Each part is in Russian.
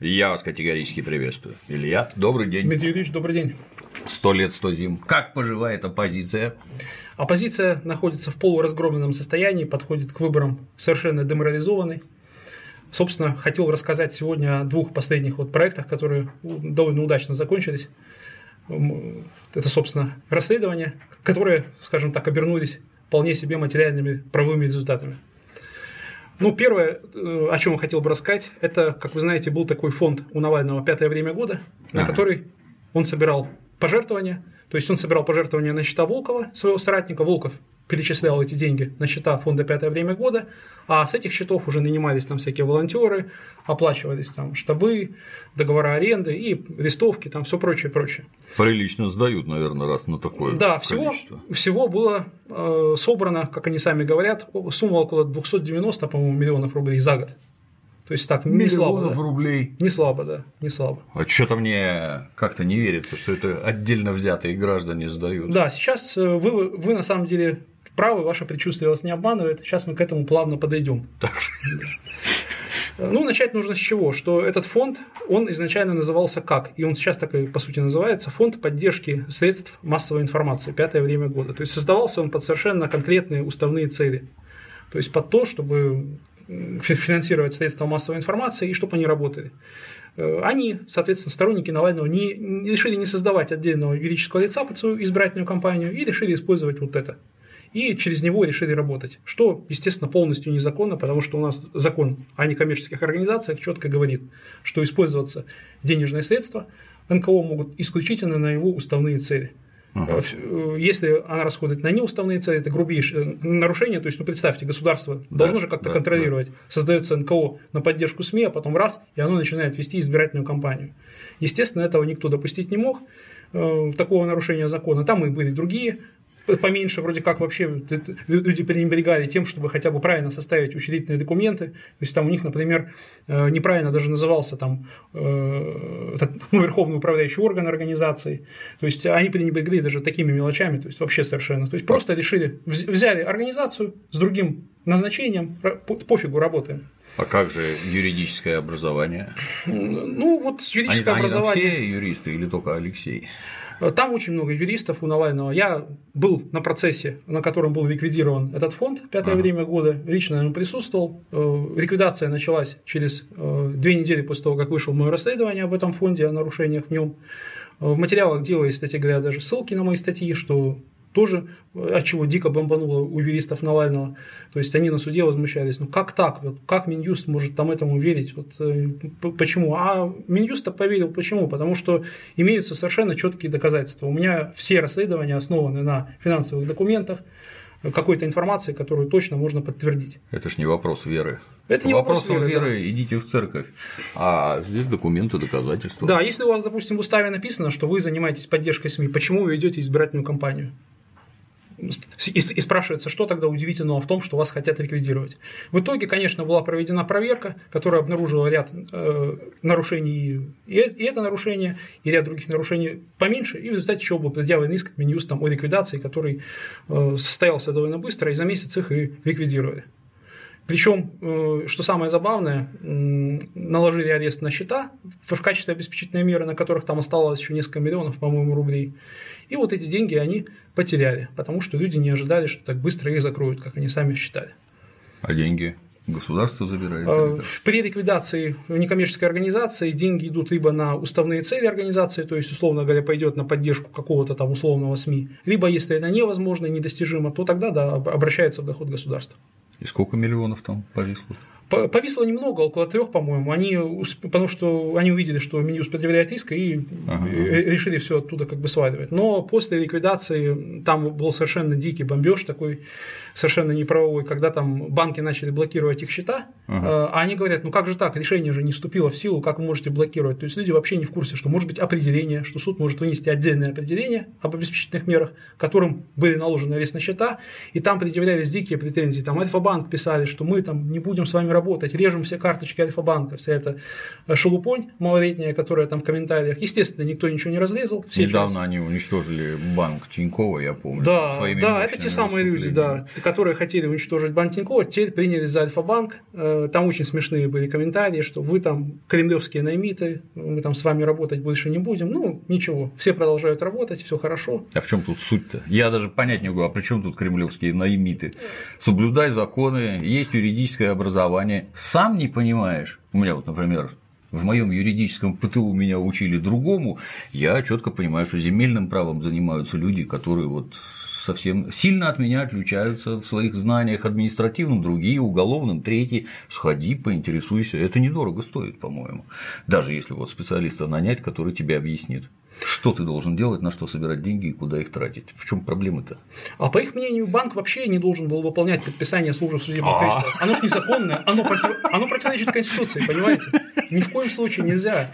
Я вас категорически приветствую. Илья, добрый день. Дмитрий Юрьевич, добрый день. Сто лет, сто зим. Как поживает оппозиция? Оппозиция находится в полуразгромленном состоянии, подходит к выборам совершенно деморализованной. Собственно, хотел рассказать сегодня о двух последних вот проектах, которые довольно удачно закончились. Это, собственно, расследования, которые, скажем так, обернулись вполне себе материальными правовыми результатами. Ну, первое, э, о чем я хотел бы рассказать, это, как вы знаете, был такой фонд у Навального «Пятое время года», на ага. который он собирал пожертвования, то есть он собирал пожертвования на счета Волкова, своего соратника. Волков перечислял эти деньги на счета фонда «Пятое время года», а с этих счетов уже нанимались там всякие волонтеры, оплачивались там штабы, договора аренды и листовки, там все прочее, прочее. Прилично сдают, наверное, раз на такое Да, всего, всего было э, собрано, как они сами говорят, сумма около 290, по-моему, миллионов рублей за год. То есть так, не слабо. Да. рублей. Не слабо, да, не слабо. А что-то мне как-то не верится, что это отдельно взятые граждане сдают. Да, сейчас э, вы, вы на самом деле правы, ваше предчувствие вас не обманывает. Сейчас мы к этому плавно подойдем. Ну, начать нужно с чего? Что этот фонд, он изначально назывался как? И он сейчас так и, по сути, называется Фонд поддержки средств массовой информации, пятое время года. То есть создавался он под совершенно конкретные уставные цели. То есть под то, чтобы финансировать средства массовой информации и чтобы они работали. Э, они, соответственно, сторонники Навального не, не решили не создавать отдельного юридического лица под свою избирательную кампанию и решили использовать вот это. И через него решили работать, что, естественно, полностью незаконно, потому что у нас закон о некоммерческих организациях четко говорит, что использоваться денежные средства НКО могут исключительно на его уставные цели – Ага. Э, если она расходует на неуставные цели, это грубейшее нарушение. То есть, ну, представьте, государство да, должно же как-то да, контролировать. Да. Создается НКО на поддержку СМИ, а потом раз, и оно начинает вести избирательную кампанию. Естественно, этого никто допустить не мог, э, такого нарушения закона. Там и были другие поменьше вроде как вообще люди пренебрегали тем, чтобы хотя бы правильно составить учредительные документы. То есть там у них, например, э, неправильно даже назывался там э, ну, верховный управляющий орган организации. То есть они пренебрегли даже такими мелочами, то есть вообще совершенно. То есть просто решили, взяли организацию с другим назначением, пофигу, работаем. А как же юридическое образование? Ну, вот юридическое они, образование. Они все юристы или только Алексей? Там очень много юристов у Навального. Я был на процессе, на котором был ликвидирован этот фонд «Пятое ага. время года», лично нем присутствовал. Э, ликвидация началась через э, две недели после того, как вышло мое расследование об этом фонде, о нарушениях в нем. Э, в материалах делали, кстати говоря, даже ссылки на мои статьи, что тоже, от чего дико бомбануло у юристов Навального. То есть они на суде возмущались, ну как так, вот, как Минюст может там этому верить, вот, э, почему? А Минюст поверил, почему? Потому что имеются совершенно четкие доказательства. У меня все расследования основаны на финансовых документах, какой-то информации, которую точно можно подтвердить. Это ж не вопрос веры. Это не вопрос, вопрос веры, веры да. идите в церковь, а здесь документы, доказательства. Да, если у вас, допустим, в уставе написано, что вы занимаетесь поддержкой СМИ, почему вы ведете избирательную кампанию? И, и спрашивается, что тогда удивительного в том, что вас хотят ликвидировать. В итоге, конечно, была проведена проверка, которая обнаружила ряд э, нарушений, и, и это нарушение, и ряд других нарушений поменьше, и в результате чего был предъявлен иск к Минюстам о ликвидации, который э, состоялся довольно быстро, и за месяц их и ликвидировали. Причем, э, что самое забавное, наложили арест на счета в качестве обеспечительной меры, на которых там осталось еще несколько миллионов, по-моему, рублей. И вот эти деньги они потеряли, потому что люди не ожидали, что так быстро их закроют, как они сами считали. А деньги? Государство забирает? Э, при ликвидации некоммерческой организации деньги идут либо на уставные цели организации, то есть, условно говоря, пойдет на поддержку какого-то там условного СМИ, либо, если это невозможно, недостижимо, то тогда да, обращается в доход государства. И сколько миллионов там повисло? Повисло немного, около трех, по-моему. Они, потому что они увидели, что Минюст предъявляет иск и ага. решили все оттуда как бы сваливать. Но после ликвидации там был совершенно дикий бомбеж такой совершенно неправовой, когда там банки начали блокировать их счета, ага. а они говорят, ну как же так, решение же не вступило в силу, как вы можете блокировать? То есть люди вообще не в курсе, что может быть определение, что суд может вынести отдельное определение об обеспечительных мерах, которым были наложены арест на счета, и там предъявлялись дикие претензии. Там Альфа-банк писали, что мы там не будем с вами работать, режем все карточки Альфа-банка, вся эта шелупонь малолетняя, которая там в комментариях. Естественно, никто ничего не разрезал. Все Недавно часто. они уничтожили банк Тинькова, я помню. Да, да, это те самые люди, да, которые хотели уничтожить банк Тинькова, теперь приняли за Альфа-банк, э, Э, там очень смешные были комментарии, что вы там кремлевские наймиты, мы там с вами работать больше не будем. Ну, ничего, все продолжают работать, все хорошо. А в чем тут суть-то? Я даже понять не могу, а при чем тут кремлевские наймиты? Соблюдай законы, есть юридическое образование. Сам не понимаешь. У меня вот, например, в моем юридическом ПТУ меня учили другому, я четко понимаю, что земельным правом занимаются люди, которые вот совсем сильно от меня отличаются в своих знаниях административным, другие, уголовным, третий. Сходи, поинтересуйся. Это недорого стоит, по-моему. Даже если вот специалиста нанять, который тебе объяснит. Что ты должен делать, на что собирать деньги и куда их тратить? В чем проблема-то? А по их мнению, банк вообще не должен был выполнять предписание службы судебного А. приставов. Оно же незаконное, оно, против... оно противоречит Конституции, понимаете? Ни в коем случае нельзя.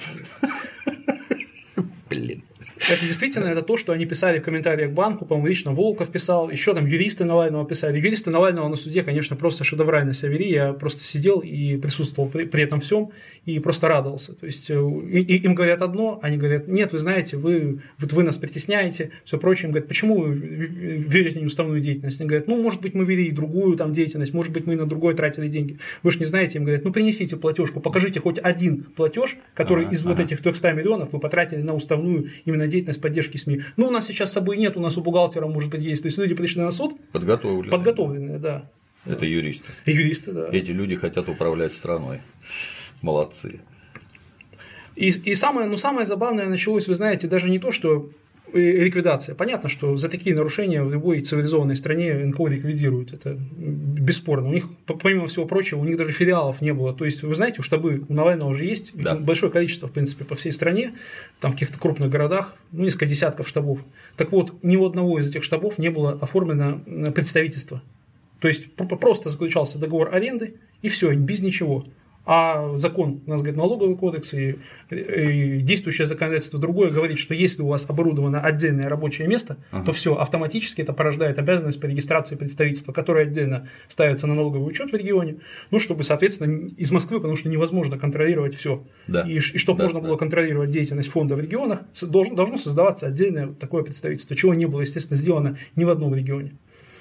Это действительно это то, что они писали в комментариях к банку, по-моему, лично Волков писал, еще там юристы Навального писали. Юристы Навального на суде, конечно, просто шедеврально себя вели. Я просто сидел и присутствовал при, при этом всем и просто радовался. То есть э, и- и им говорят одно, они говорят, нет, вы знаете, вы, вот вы нас притесняете, все прочее. Им говорят, почему вы верите неуставную деятельность? Они говорят, ну, может быть, мы вели и другую там деятельность, может быть, мы на другое тратили деньги. Вы же не знаете, им говорят, ну, принесите платежку, покажите хоть один платеж, который Ага, из вот ага. этих 300 миллионов вы потратили на уставную именно деятельность поддержки СМИ. Ну, у нас сейчас с собой нет, у нас у бухгалтера, может быть, есть. То есть люди пришли на суд Подготовлены. подготовленные, да. Это юристы. Юристы, да. Эти люди хотят управлять страной. Молодцы. И, и самое, ну, самое забавное началось, вы знаете, даже не то, что ликвидация. Понятно, что за такие нарушения в любой цивилизованной стране НКО ликвидируют. Это бесспорно. У них, по- помимо всего прочего, у них даже филиалов не было. То есть, вы знаете, штабы у Навального уже есть Да. большое количество, в принципе, по всей стране, там в каких-то крупных городах, ну, несколько десятков штабов. Так вот, ни у одного из этих штабов не было оформлено представительство. То есть про- просто заключался договор аренды, и все, без ничего. А закон, у нас говорит налоговый кодекс и, и действующее законодательство другое говорит, что если у вас оборудовано отдельное рабочее место, то все, автоматически это порождает обязанность по регистрации представительства, которое отдельно ставится на налоговый учет в регионе, ну, чтобы, соответственно, из Москвы, потому что невозможно контролировать все. Да. И, чтобы Да, можно да. было контролировать деятельность фонда в регионах, должен, должно создаваться отдельное такое представительство, чего не было, естественно, сделано ни в одном регионе.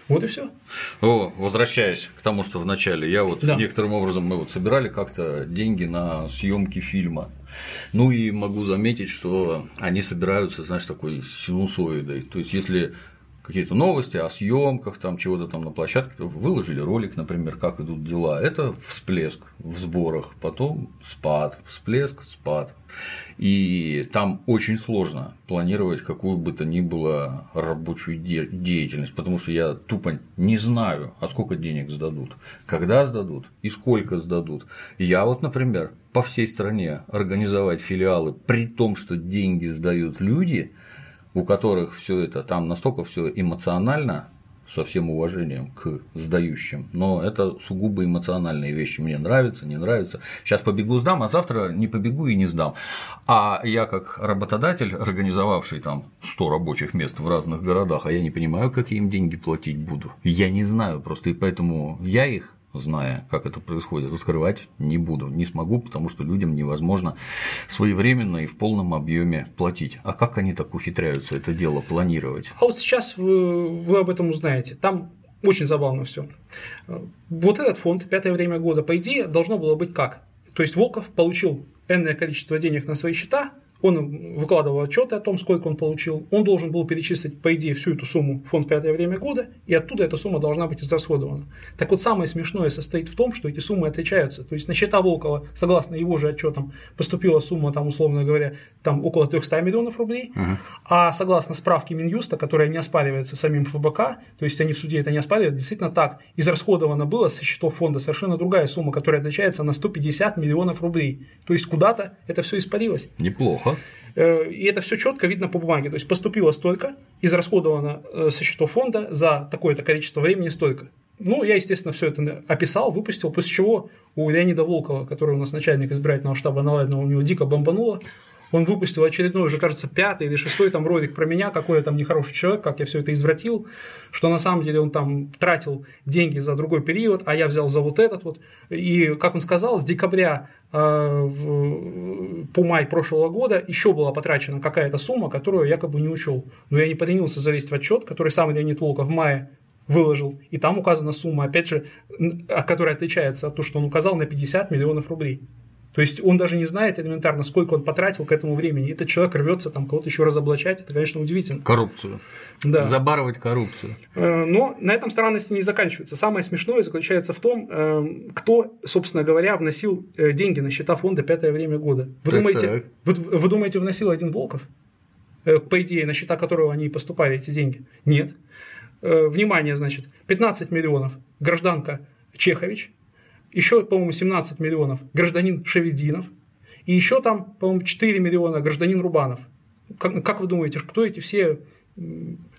Вот и все. О, возвращаясь к тому, что в начале, я вот Да. некоторым образом мы вот собирали как-то деньги на съемки фильма. Ну и могу заметить, что они собираются, знаешь, такой синусоидой. То есть, если какие-то новости о съемках, там чего-то там на площадке, выложили ролик, например, как идут дела, это всплеск в сборах, потом спад, всплеск, спад. И там очень сложно планировать какую бы то ни было рабочую де- деятельность, потому что я тупо не знаю, а сколько денег сдадут, когда сдадут и сколько сдадут. Я вот, например, по всей стране организовать филиалы, при том, что деньги сдают люди, у которых все это там настолько все эмоционально, со всем уважением к сдающим, но это сугубо эмоциональные вещи. Мне нравится, не нравится. Сейчас побегу сдам, а завтра не побегу и не сдам. А я как работодатель, организовавший там 100 рабочих мест в разных городах, а я не понимаю, как я им деньги платить буду. Я не знаю просто, и поэтому я их зная, как это происходит, раскрывать не буду, не смогу, потому что людям невозможно своевременно и в полном объеме платить. А как они так ухитряются это дело планировать? А вот сейчас вы, вы об этом узнаете. Там очень забавно все. Вот этот фонд «Пятое время года», по идее, должно было быть как? То есть Волков получил энное количество денег на свои счета, он выкладывал отчеты о том, сколько он получил, он должен был перечислить, по идее, всю эту сумму в фонд «Пятое время года», и оттуда эта сумма должна быть израсходована. Так вот, самое смешное состоит в том, что эти суммы отличаются. То есть на счета Волкова, согласно его же отчетам, поступила сумма, там, условно говоря, там около 300 миллионов рублей, а согласно справке Минюста, которая не оспаривается самим ФБК, то есть они в суде это не оспаривают, действительно так, израсходовано было со счетов фонда совершенно другая сумма, которая отличается на 150 миллионов рублей. То есть куда-то это все испарилось. Неплохо. Э, И это все четко видно по бумаге. То есть поступило столько, израсходовано э, со счетов фонда за такое-то количество времени столько. Ну, я, естественно, все это описал, выпустил, после чего у Леонида Волкова, который у нас начальник избирательного штаба Навального, у него дико бомбануло. Он выпустил очередной, уже, кажется, пятый или шестой там ролик про меня, какой я там нехороший человек, как я все это извратил, что на самом деле он там тратил деньги за другой период, а я взял за вот этот вот. И, как он сказал, с декабря э, по май прошлого года еще была потрачена какая-то сумма, которую якобы не учел. Но я не поленился залезть в отчет, который сам Леонид Волков в мае выложил, и там указана сумма, опять же, которая отличается от того, что он указал на 50 миллионов рублей. То есть он даже не знает элементарно, сколько он потратил к этому времени. И этот человек рвется там кого-то еще разоблачать. Это, конечно, удивительно. Коррупцию. Да. Забарывать коррупцию. Э, но на этом странности не заканчивается. Самое смешное заключается в том, э, кто, собственно говоря, вносил э, деньги на счета фонда «Пятое время года». Вы, так, думаете, так. Вы, вы думаете, вносил один Волков? По идее, на счета которого они поступали, эти деньги? Нет. Внимание, значит, 15 миллионов гражданка Чехович, еще, по-моему, 17 миллионов гражданин Шевединов, и еще там, по-моему, 4 миллиона гражданин Рубанов. Как, как вы думаете, кто эти все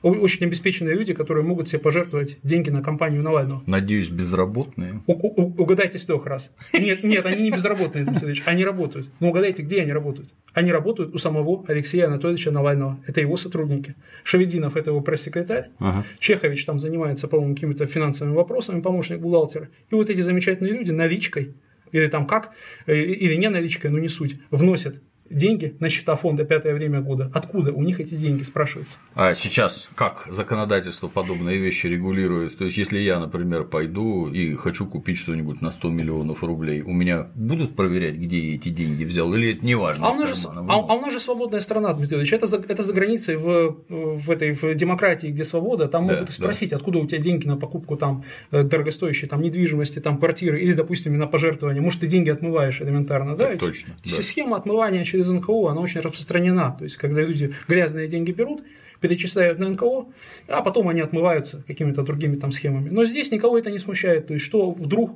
очень обеспеченные люди, которые могут себе пожертвовать деньги на компанию Навального. Надеюсь, безработные. У, у, угадайте с трех раз. Нет, нет, они не безработные, Дмитрий они работают. Но угадайте, где они работают? Они работают у самого Алексея Анатольевича Навального. Это его сотрудники. Шевединов – это его пресс-секретарь. Ага. Чехович там занимается, по-моему, какими-то финансовыми вопросами, помощник бухгалтера. И вот эти замечательные люди наличкой или там как, э, или не наличкой, но не суть, вносят деньги на счета фонда «Пятое время года». Откуда у них эти деньги, спрашивается? А сейчас как законодательство подобные вещи регулирует? То есть, если я, например, пойду и хочу купить что-нибудь на 100 миллионов рублей, у меня будут проверять, где я эти деньги взял, или это не важно? А у нас, же, а, а у нас же свободная страна, Дмитрий Ильич. Это за, это за границей в, в этой в демократии, где свобода, там да, могут спросить, да. откуда у тебя деньги на покупку там э, дорогостоящей там, недвижимости, там, квартиры, или, допустим, на пожертвование. Может, ты деньги отмываешь элементарно, так, да? Точно. Да. Схема отмывания через через НКО, она очень распространена. То есть, когда люди грязные деньги берут, перечисляют на НКО, а потом они отмываются какими-то другими там схемами. Но здесь никого это не смущает. То есть, что вдруг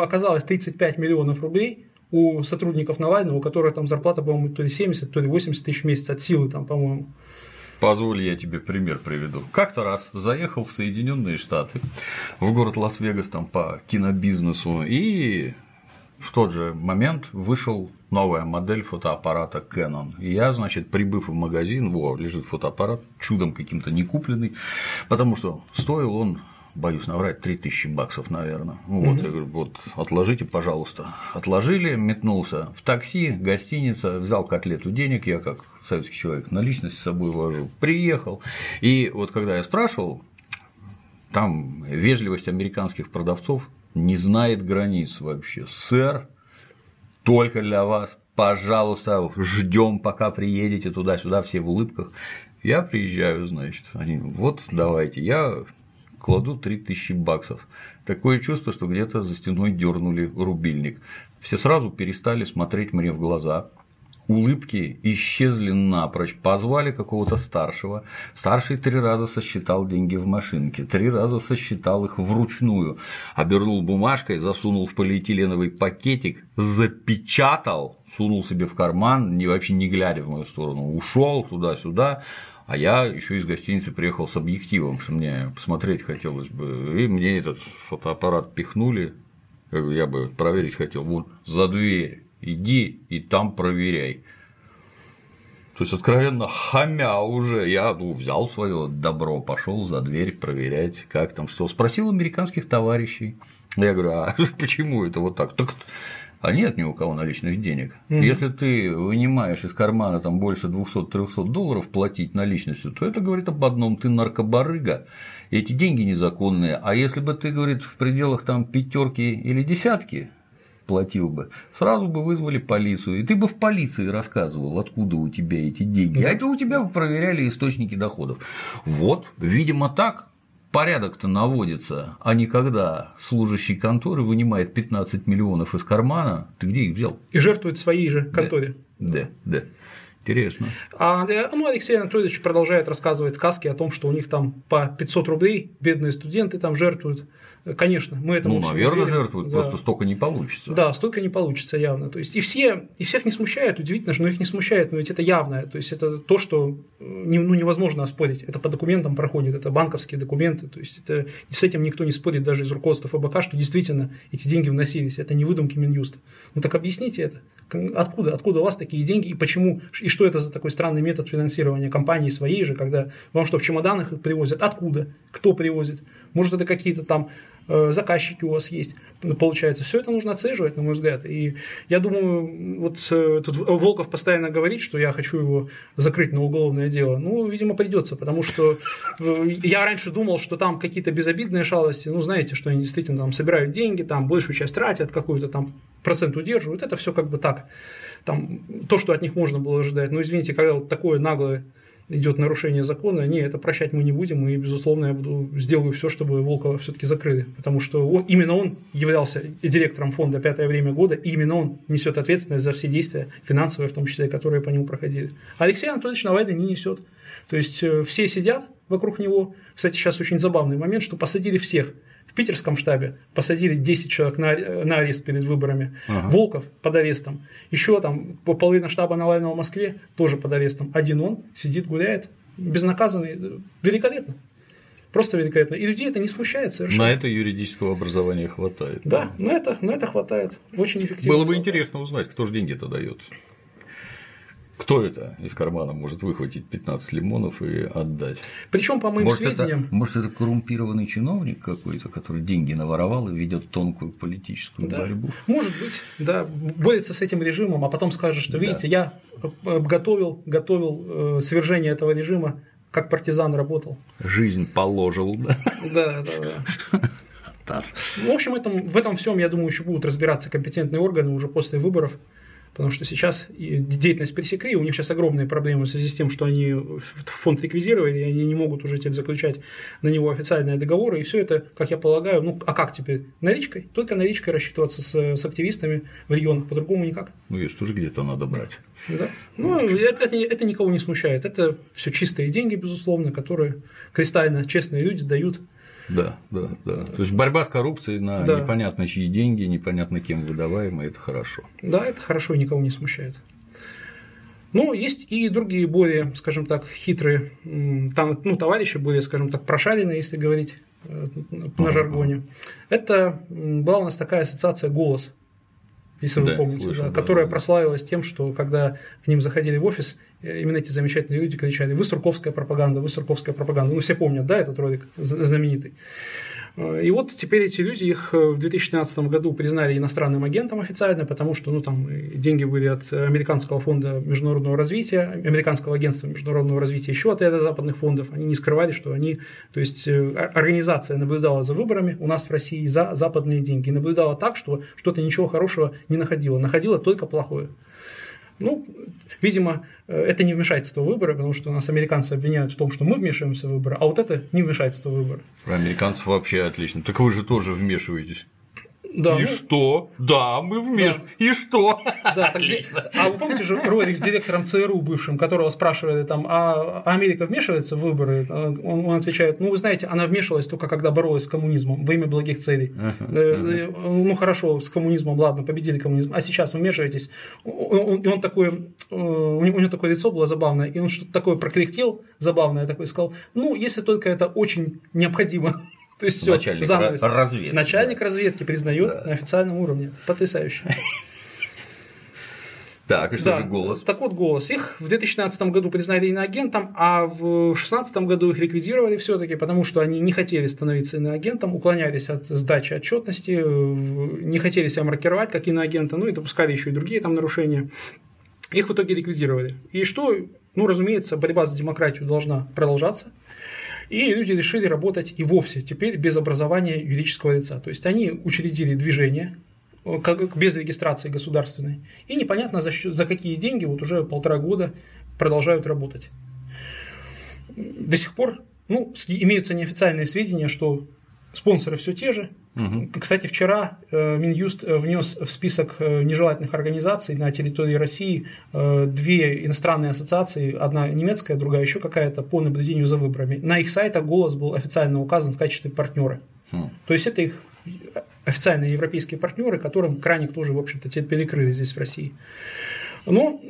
оказалось 35 миллионов рублей у сотрудников Навального, у которых там зарплата, по-моему, то ли 70, то ли 80 тысяч в месяц от силы, там, по-моему. Позволь, я тебе пример приведу. Как-то раз заехал в Соединенные Штаты, в город Лас-Вегас там по кинобизнесу, и в тот же момент вышел новая модель фотоаппарата Canon. И я, значит, прибыв в магазин, во, лежит фотоаппарат, чудом каким-то не купленный, потому что стоил он боюсь наврать, 3000 баксов, наверное. Вот, угу. я говорю, вот, отложите, пожалуйста. Отложили, метнулся в такси, гостиница, взял котлету денег, я как советский человек наличность с собой вожу, приехал. И вот когда я спрашивал, там вежливость американских продавцов не знает границ вообще. Сэр, только для вас, пожалуйста, ждем, пока приедете туда-сюда, все в улыбках. Я приезжаю, значит, они, вот давайте, я кладу 3000 баксов. Такое чувство, что где-то за стеной дернули рубильник. Все сразу перестали смотреть мне в глаза, улыбки исчезли напрочь, позвали какого-то старшего. Старший три раза сосчитал деньги в машинке, три раза сосчитал их вручную, обернул бумажкой, засунул в полиэтиленовый пакетик, запечатал, сунул себе в карман, не вообще не глядя в мою сторону, ушел туда-сюда, а я еще из гостиницы приехал с объективом, что мне посмотреть хотелось бы. И мне этот фотоаппарат пихнули, я бы проверить хотел, вон за дверь иди и там проверяй. То есть, откровенно хамя уже, я ну, взял свое добро, пошел за дверь проверять, как там что. Спросил американских товарищей. Я говорю, а почему это вот так? Так а нет ни у кого наличных денег. Mm-hmm. Если ты вынимаешь из кармана там больше 200-300 долларов платить наличностью, то это говорит об одном, ты наркобарыга, эти деньги незаконные. А если бы ты, говорит, в пределах там пятерки или десятки, платил бы, сразу бы вызвали полицию, и ты бы в полиции рассказывал, откуда у тебя эти деньги, а это у тебя бы проверяли источники доходов. Вот, видимо, так порядок-то наводится, а не когда служащий конторы вынимает 15 миллионов из кармана, ты где их взял? И жертвует своей же конторе. Да, да. да. Интересно. А ну, Алексей Анатольевич продолжает рассказывать сказки о том, что у них там по 500 рублей бедные студенты там жертвуют. Конечно, мы этому Ну, наверное, жертвуют, да. просто столько не получится. Да, столько не получится явно. То есть, и все, и всех не смущает, удивительно, но их не смущает, но ведь это явное. То есть, это то, что не, ну, невозможно оспорить. Это по документам проходит, это банковские документы. То есть, это, с этим никто не спорит, даже из руководства ФБК, что действительно эти деньги вносились. Это не выдумки Минюста. Ну так объясните это. Откуда? Откуда у вас такие деньги и почему? И что это за такой странный метод финансирования компании своей же, когда вам что, в чемоданах их привозят? Откуда? Кто привозит? Может, это какие-то там э, заказчики у вас есть. Получается, все это нужно отслеживать, на мой взгляд. И я думаю, вот э, тут Волков постоянно говорит, что я хочу его закрыть на уголовное дело. Ну, видимо, придется, потому что э, я раньше думал, что там какие-то безобидные шалости, ну, знаете, что они действительно там собирают деньги, там большую часть тратят, какой-то там процент удерживают. Это все как бы так. Там то, что от них можно было ожидать. Но извините, когда вот такое наглое идет нарушение закона, не, это прощать мы не будем, и, безусловно, я буду сделаю все, чтобы Волкова все-таки закрыли, потому что он, именно он являлся директором фонда «Пятое время года», и именно он несет ответственность за все действия, финансовые в том числе, которые по нему проходили. Алексей Анатольевич Навальный не несет. То есть э, все сидят вокруг него. Кстати, сейчас очень забавный момент, что посадили всех – в питерском штабе посадили 10 человек на, на арест перед выборами. Ага. Волков под арестом. Еще там половина штаба Навального в Москве тоже под арестом. Один он сидит, гуляет, безнаказанный. Великолепно. Просто великолепно. И людей это не смущает совершенно. На это юридического образования хватает. Да, на это, на это хватает. Очень эффективно. Было бы интересно узнать, кто же деньги-то дает. Кто это из кармана может выхватить 15 лимонов и отдать? Причем, по моим может, сведениям. Это, может, это коррумпированный чиновник какой-то, который деньги наворовал и ведет тонкую политическую да. борьбу? Может быть, да. Борется с этим режимом, а потом скажет, что видите, да. я готовил, готовил э, свержение этого режима, как партизан работал. Жизнь положил, да? Да, да, да. В общем, этом, в этом всем, я думаю, еще будут разбираться компетентные органы уже после выборов. Потому что сейчас деятельность пресекли, у них сейчас огромные проблемы в связи с тем, что они фонд ликвидировали, и они не могут уже теперь заключать на него официальные договоры, и все это, как я полагаю, ну а как теперь? Наличкой? Только наличкой рассчитываться с, с активистами в регионах, по-другому никак. Ну, видишь, тоже где-то надо брать. Да. Ну, это, это, это никого не смущает. Это все чистые деньги, безусловно, которые кристально честные люди дают да, да, да. То есть борьба с коррупцией на да. непонятно чьи деньги, непонятно кем выдаваемые, это хорошо. Да, это хорошо и никого не смущает. Но есть и другие более, скажем так, хитрые, там, ну, товарищи более, скажем так, прошаренные, если говорить э, на жаргоне. Это была у нас такая ассоциация «Голос», если да, вы помните, слышал, да, да, которая да. прославилась тем, что когда к ним заходили в офис, э, именно эти замечательные люди кричали «Вы сурковская пропаганда, вы сурковская пропаганда». Ну, все помнят, да, этот ролик знаменитый. И вот теперь эти люди, их э, в 2013 году признали иностранным агентом официально, потому что ну, там деньги были от Американского фонда международного развития, Американского агентства международного развития, еще от ряда западных фондов. Они не скрывали, что они, то есть э, организация наблюдала за выборами у нас в России за западные деньги. И наблюдала так, что что-то ничего хорошего не находила, находила только плохое. Ну, видимо, э, это не вмешательство выборы, потому что нас американцы обвиняют в том, что мы вмешиваемся в выборы, а вот это не вмешательство в выборы. Про американцев вообще отлично. Так вы же тоже вмешиваетесь. Да, и что? Да, мы вместе. Да. И что? Да, так где... А вы помните же ролик с директором ЦРУ бывшим, которого спрашивали там, а Америка вмешивается в выборы? Он, он отвечает, ну вы знаете, она вмешивалась только когда боролась с коммунизмом во имя благих целей. Uh-huh, uh-huh. Ну хорошо, с коммунизмом, ладно, победили коммунизм, а сейчас вмешиваетесь. И он такой, э, у него такое лицо было забавное, и он что-то такое прокряхтел забавное такое, сказал, ну если только это очень необходимо. То есть все, Начальник занавес. разведки. Начальник да. разведки признает да. на официальном уровне. Потрясающе. Так, и что да. же голос? Так вот, голос. Их в 2015 году признали иноагентом, а в 2016 году их ликвидировали все-таки, потому что они не хотели становиться иноагентом, уклонялись от сдачи отчетности, не хотели себя маркировать как иноагента, ну и допускали еще и другие там нарушения. Их в итоге ликвидировали. И что, ну, разумеется, борьба за демократию должна продолжаться. И люди решили работать и вовсе теперь без образования юридического лица. То есть они учредили движение, э, как без регистрации государственной, и непонятно за, за какие деньги вот уже полтора года продолжают работать. До сих пор ну, имеются неофициальные сведения, что спонсоры все те же, Угу. Кстати, вчера э, Минюст э, внес в список э, нежелательных организаций на территории России две иностранные ассоциации, одна немецкая, другая еще какая-то, по наблюдению за выборами. На их сайтах голос был официально указан в качестве партнера. Хм. То есть это их официальные европейские партнеры, которым краник тоже, в общем-то, перекрыли здесь в России. Но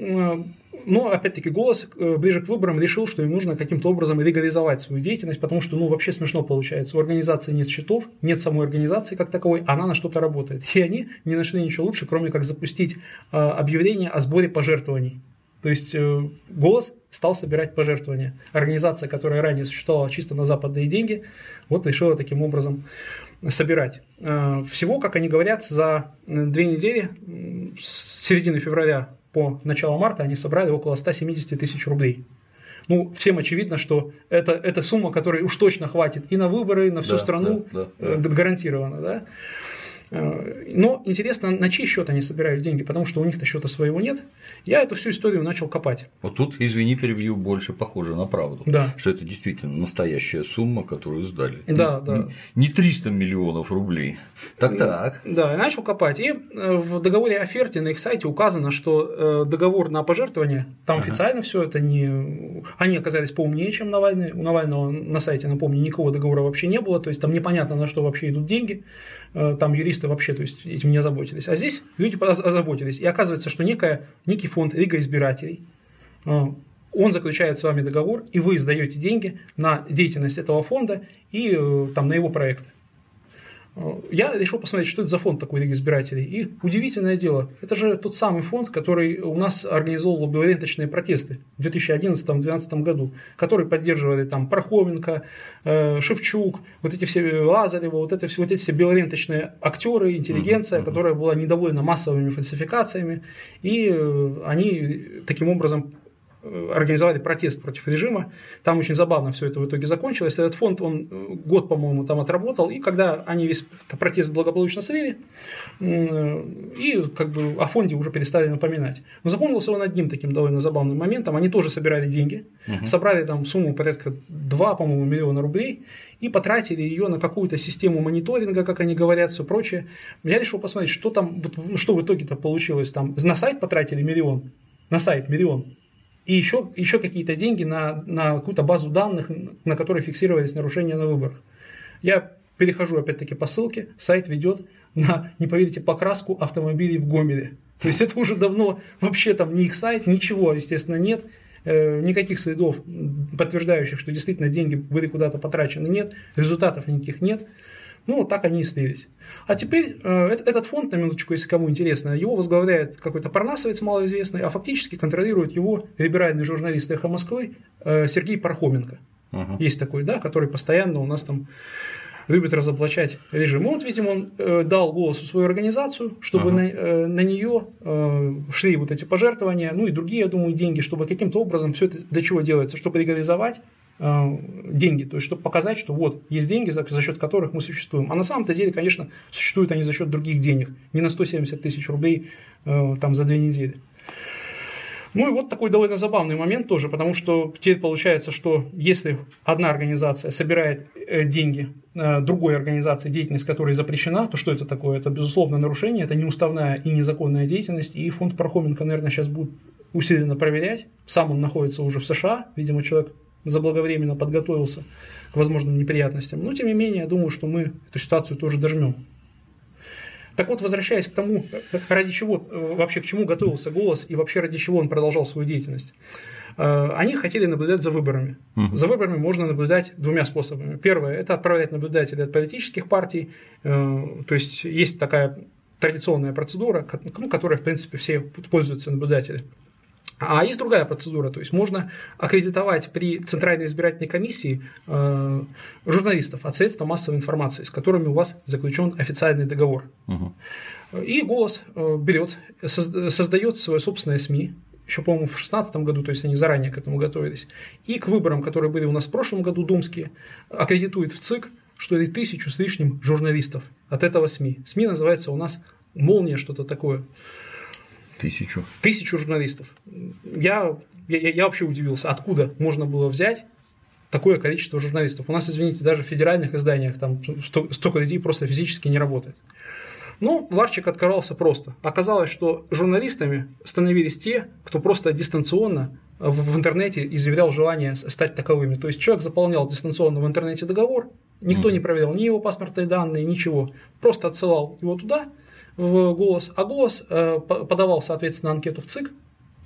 но, опять-таки, голос э, ближе к выборам решил, что им нужно каким-то образом легализовать свою деятельность, потому что, ну, вообще смешно получается. У организации нет счетов, нет самой организации как таковой, она на что-то работает. И они не нашли ничего лучше, кроме как запустить э, объявление о сборе пожертвований. То есть э, голос стал собирать пожертвования. Организация, которая ранее существовала чисто на западные деньги, вот решила таким образом собирать. Э, всего, как они говорят, за две недели с середины февраля по начало марта они собрали около 170 тысяч рублей. Ну, всем очевидно, что это, это сумма, которой уж точно хватит и на выборы, и на всю да, страну, да, да, да. гарантированно. Да? Э, но интересно, на чей счет они собирают деньги, потому что у них-то счета своего нет. Я эту всю историю начал копать. Вот тут, извини, перебью, больше похоже на правду. Да. Что это действительно настоящая сумма, которую сдали. Да, не, да. Не 300 миллионов рублей. Так так. Да, я начал копать. И э, в договоре оферте на их сайте указано, что э, договор на пожертвование, там ага. официально все это не. Они оказались поумнее, чем Навальный. У Навального на сайте, напомню, никакого договора вообще не было. То есть там непонятно, на что вообще идут деньги. Там юристы вообще то есть, этим не озаботились. А здесь люди озаботились. И оказывается, что некая, некий фонд Лига избирателей, а, он заключает с вами договор, и вы сдаете деньги на деятельность этого фонда и э, там, на его проекты. Я решил посмотреть, что это за фонд такой Лиги избирателей. И удивительное дело, это же тот самый фонд, который у нас организовал белоленточные протесты в 2011-2012 году, который поддерживали там Пархоменко, э, Шевчук, вот эти все Лазарева, вот, это, вот эти все белоленточные актеры, интеллигенция, которая была недовольна массовыми фальсификациями, и э, они таким образом Э, организовали протест против режима. Там очень забавно все это в итоге закончилось. Этот фонд, он э, год, по-моему, там отработал, и когда они весь протест благополучно слили, э, и как бы о фонде уже перестали напоминать. Но запомнился он одним таким довольно забавным моментом. Они тоже собирали деньги, угу. собрали там сумму порядка 2, по-моему, миллиона рублей, и потратили ее на какую-то систему мониторинга, как они говорят, все прочее. Я решил посмотреть, что там, что в итоге-то получилось там. На сайт потратили миллион, на сайт миллион и еще, еще какие-то деньги на, на какую-то базу данных, на которой фиксировались нарушения на выборах. Я перехожу опять-таки по ссылке, сайт ведет на, не поверите, покраску автомобилей в Гомеле. То есть это уже давно вообще там не их сайт, ничего, естественно, нет. Э, никаких следов, подтверждающих, что действительно деньги были куда-то потрачены, нет. Результатов никаких нет. Ну, вот так они и слились. А теперь э, этот фонд, на минуточку, если кому интересно, его возглавляет какой-то парнасовец малоизвестный, а фактически контролирует его либеральный журналист «Эхо Москвы» э, Сергей Пархоменко. Uh-huh. Есть такой, да, который постоянно у нас там любит разоблачать режим. Вот, видимо, он э, дал голосу свою организацию, чтобы ага. на, э, на нее э, шли вот эти пожертвования, ну и другие, я думаю, деньги, чтобы каким-то образом все это для чего делается, чтобы легализовать деньги, то есть чтобы показать, что вот есть деньги, за, счет которых мы существуем. А на самом-то деле, конечно, существуют они за счет других денег, не на 170 тысяч рублей э, там за две недели. Ну и вот такой довольно забавный момент тоже, потому что теперь получается, что если одна организация собирает э, деньги э, другой организации, деятельность которой запрещена, то что это такое? Это, безусловно, нарушение, это неуставная и незаконная деятельность, и фонд Пархоменко, наверное, сейчас будет усиленно проверять. Сам он находится уже в США, видимо, человек заблаговременно подготовился к возможным неприятностям. Но, тем не менее, я думаю, что мы эту ситуацию тоже дожмем. Так вот, возвращаясь к тому, ради чего э, вообще к чему готовился голос и вообще ради чего он продолжал свою деятельность. Э, они хотели наблюдать за выборами. Угу. За выборами можно наблюдать двумя способами. Первое – это отправлять наблюдателей от политических партий. Э, то есть есть такая традиционная процедура, ну, которой, в принципе, все пользуются наблюдатели. А есть другая процедура, то есть можно аккредитовать при Центральной избирательной комиссии э, журналистов от средств массовой информации, с которыми у вас заключен официальный договор. Угу. И голос э, берет, создает свое собственное СМИ, еще, по-моему, в 2016 году, то есть они заранее к этому готовились, и к выборам, которые были у нас в прошлом году, думские, аккредитует в ЦИК, что это тысячу с лишним журналистов от этого СМИ. СМИ называется у нас «Молния», что-то такое. Тысячу. Тысячу журналистов. Я, я, я вообще удивился, откуда можно было взять такое количество журналистов. У нас, извините, даже в федеральных изданиях там столько людей просто физически не работает. Но Ларчик открывался просто. Оказалось, что журналистами становились те, кто просто дистанционно в интернете изъявлял желание стать таковыми. То есть человек заполнял дистанционно в интернете договор, никто не проверял ни его паспортные данные, ничего. Просто отсылал его туда, в голос, а голос э, подавал, соответственно, анкету в ЦИК,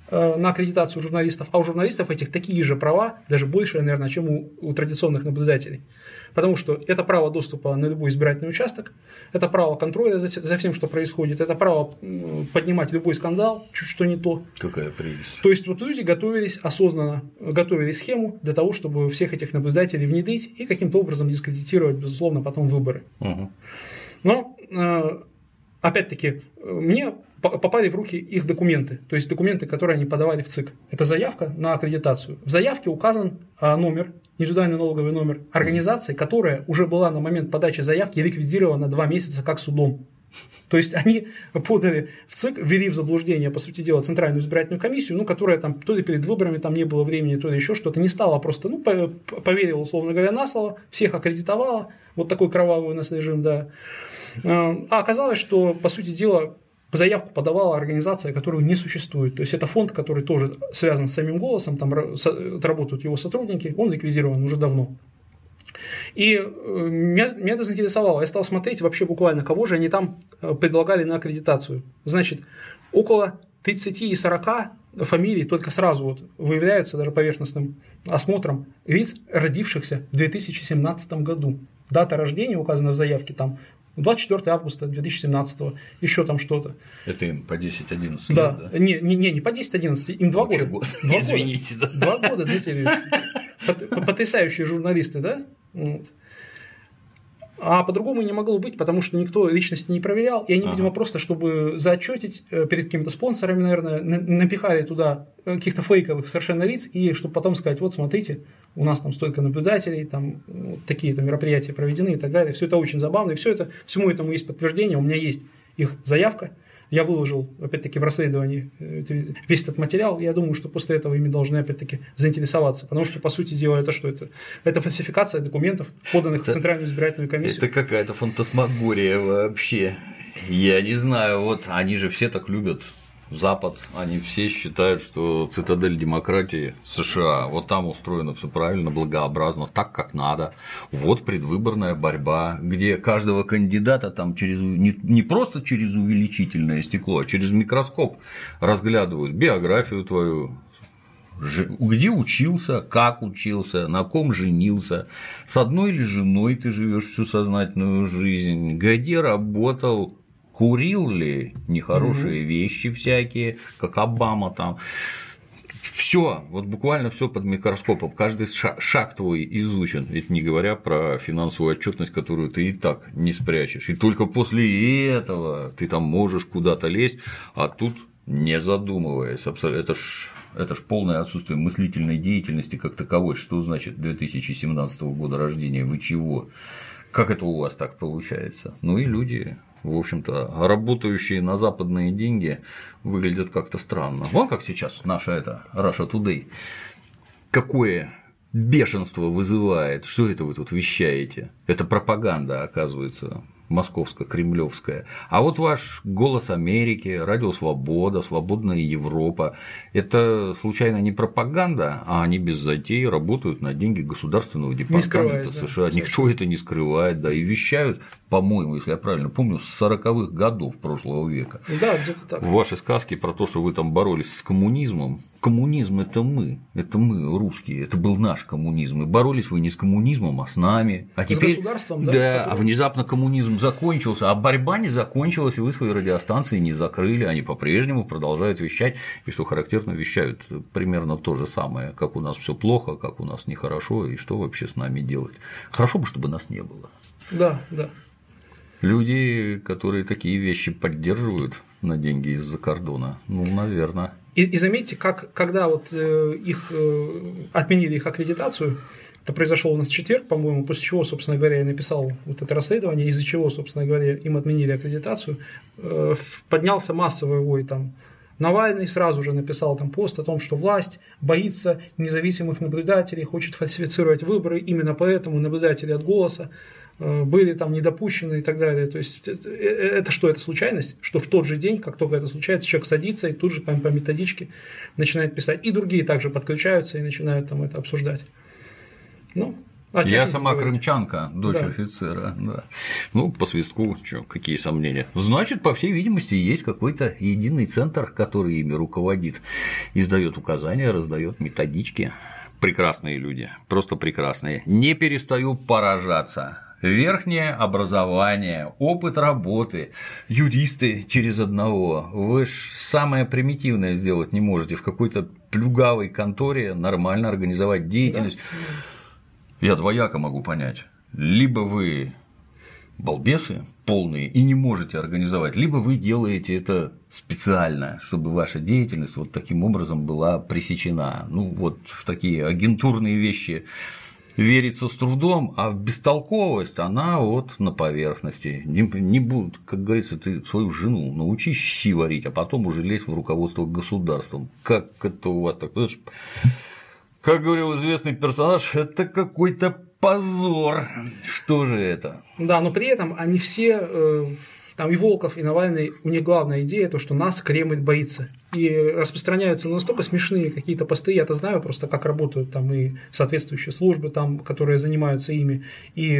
э, на аккредитацию журналистов, а у журналистов этих такие же права, даже больше, наверное, чем у, у традиционных наблюдателей. Потому что это право доступа на любой избирательный участок, это право контроля за, за всем, что происходит, это право поднимать любой скандал, чуть что не то. Какая прелесть. То есть вот люди готовились осознанно, готовили схему для того, чтобы всех этих наблюдателей внедрить и каким-то образом дискредитировать, безусловно, потом выборы. Угу. Но э, опять-таки, мне попали в руки их документы, то есть документы, которые они подавали в ЦИК. Это заявка на аккредитацию. В заявке указан а, номер, индивидуальный налоговый номер организации, которая уже была на момент подачи заявки ликвидирована два месяца как судом. То есть они подали в ЦИК, ввели в заблуждение, по сути дела, Центральную избирательную комиссию, ну, которая там то ли перед выборами там не было времени, то ли еще что-то, не стала просто, ну, поверила, условно говоря, на слово, всех аккредитовала, вот такой кровавый у нас режим, да. А, а оказалось, что, по сути дела, заявку подавала организация, которую не существует. То есть это фонд, который тоже связан с самим голосом, там работают его сотрудники, он ликвидирован уже давно. И э, меня, меня это заинтересовало. Я стал смотреть вообще буквально, кого же они там э, предлагали на аккредитацию. Значит, около 30 и 40 фамилий только сразу вот выявляются даже поверхностным осмотром лиц, родившихся в 2017 году. Дата рождения указана в заявке там 24 августа 2017, еще там что-то. Это им по 10-11 да. лет, да? Не, не, не, не по 10-11, им два года. Год. Два Извините. Года. Да. Два года, Дмитрий. Потрясающие журналисты, да? Вот. А по-другому не могло быть, потому что никто личности не проверял, и они, ага. видимо, просто, чтобы заотчетить э, перед какими-то спонсорами, наверное, напихали туда э, каких-то фейковых совершенно лиц, и чтобы потом сказать, вот смотрите, у нас там столько наблюдателей, там вот такие-то мероприятия проведены и так далее. Все это очень забавно, и все это, всему этому есть подтверждение, у меня есть их заявка, я выложил, опять-таки, в расследовании э, весь этот материал. Я думаю, что после этого ими должны, опять-таки, заинтересоваться. Потому что, по сути дела, это что? Это, это фальсификация документов, поданных это, в Центральную избирательную комиссию. Это какая-то фантасмагория вообще. Я не знаю, вот они же все так любят Запад, они все считают, что цитадель демократии США, вот там устроено все правильно, благообразно, так как надо. Вот предвыборная борьба, где каждого кандидата там через не, не просто через увеличительное стекло, а через микроскоп разглядывают биографию твою, где учился, как учился, на ком женился, с одной или женой ты живешь всю сознательную жизнь, где работал, курил ли нехорошие угу. вещи всякие, как Обама там. Все, вот буквально все под микроскопом, каждый шаг, шаг твой изучен, ведь не говоря про финансовую отчетность, которую ты и так не спрячешь. И только после этого ты там можешь куда-то лезть, а тут не задумываясь, абсолютно, это ж, это ж полное отсутствие мыслительной деятельности как таковой. Что значит 2017 года рождения? Вы чего? Как это у вас так получается? Ну и люди в общем-то, работающие на западные деньги выглядят как-то странно. Вон как сейчас наша это Russia Today. Какое бешенство вызывает, что это вы тут вещаете? Это пропаганда, оказывается московско-кремлевская. А вот ваш «Голос Америки», «Радио Свобода», «Свободная Европа» – это случайно не пропаганда, а они без затей работают на деньги Государственного департамента США. Да, Никто это не скрывает, да, и вещают, по-моему, если я правильно помню, с 40-х годов прошлого века. Да, где-то так. Ваши сказки про то, что вы там боролись с коммунизмом, коммунизм – это мы, это мы, русские, это был наш коммунизм. И боролись вы не с коммунизмом, а с нами. А теперь, с государством, да? Да, который... а внезапно коммунизм закончился, а борьба не закончилась, и вы свои радиостанции не закрыли, они по-прежнему продолжают вещать, и что характерно, вещают примерно то же самое, как у нас все плохо, как у нас нехорошо, и что вообще с нами делать. Хорошо бы, чтобы нас не было. Да, да. Люди, которые такие вещи поддерживают на деньги из-за кордона, ну, наверное. И, и заметьте, как, когда вот э, их э, отменили их аккредитацию, это произошло у нас в четверг, по-моему, после чего, собственно говоря, я написал вот это расследование, из-за чего, собственно говоря, им отменили аккредитацию, э, поднялся массовый вой там. Навальный сразу же написал там пост о том, что власть боится независимых наблюдателей, хочет фальсифицировать выборы, именно поэтому наблюдатели от голоса Э, были там недопущены и так далее. То есть это, э, это что, это случайность? Что в тот же день, как только это случается, человек садится и тут же по, по методичке начинает писать. И другие также подключаются и начинают там это обсуждать. Ну, А, я сама крымчанка, дочь да. офицера, да. Ну, по свистку, чё, какие сомнения. Значит, по всей видимости, есть какой-то единый центр, который ими руководит, издает указания, раздает методички. Прекрасные люди, просто прекрасные. Не перестаю поражаться верхнее образование, опыт работы, юристы через одного. Вы ж самое примитивное сделать не можете в какой-то плюгавой конторе нормально организовать деятельность. Да. Я двояко могу понять. Либо вы балбесы полные и не можете организовать, либо вы делаете это специально, чтобы ваша деятельность вот таким образом была пресечена. Ну, вот в такие агентурные вещи верится с трудом, а бестолковость она вот на поверхности. Не, не будут, как говорится, ты свою жену научи щи варить, а потом уже лезть в руководство государством. Как это у вас так? Как говорил известный персонаж, это какой-то позор. Что же это? Да, но при этом они все э, там и Волков, и Навальный, у них главная идея то, что нас Кремль боится. И распространяются настолько смешные какие-то посты, я-то знаю просто, как работают там и соответствующие службы, там, которые занимаются ими, и,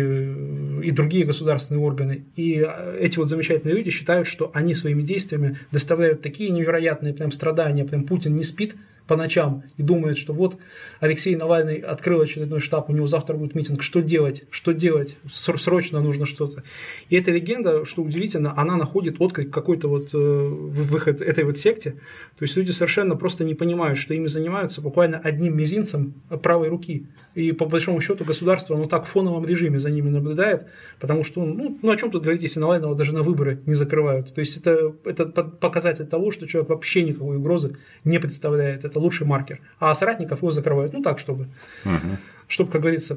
и другие государственные органы. И эти вот замечательные люди считают, что они своими действиями доставляют такие невероятные прям страдания, прям Путин не спит, по ночам и думает, что вот Алексей Навальный открыл очередной штаб, у него завтра будет митинг, что делать, что делать, срочно нужно что-то. И эта легенда, что удивительно, она находит отклик какой-то вот э, выход этой вот секте, то есть люди совершенно просто не понимают, что ими занимаются буквально одним мизинцем правой руки, и по большому счету государство, оно так в фоновом режиме за ними наблюдает, потому что, ну, ну о чем тут говорить, если Навального даже на выборы не закрывают, то есть это, это показатель того, что человек вообще никакой угрозы не представляет, это это лучший маркер. А соратников его закрывают, ну так, чтобы, угу. чтобы как говорится,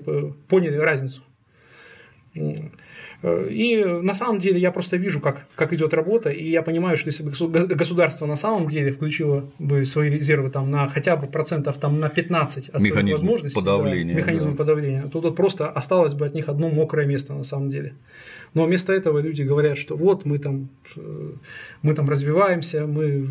поняли разницу. И на самом деле я просто вижу, как, как идет работа, и я понимаю, что если бы государство на самом деле включило бы свои резервы там, на хотя бы процентов там, на 15 от механизм своих возможностей, подавления, да, механизм да. подавления, то тут просто осталось бы от них одно мокрое место на самом деле. Но вместо этого люди говорят, что вот мы там, э, мы там развиваемся, мы,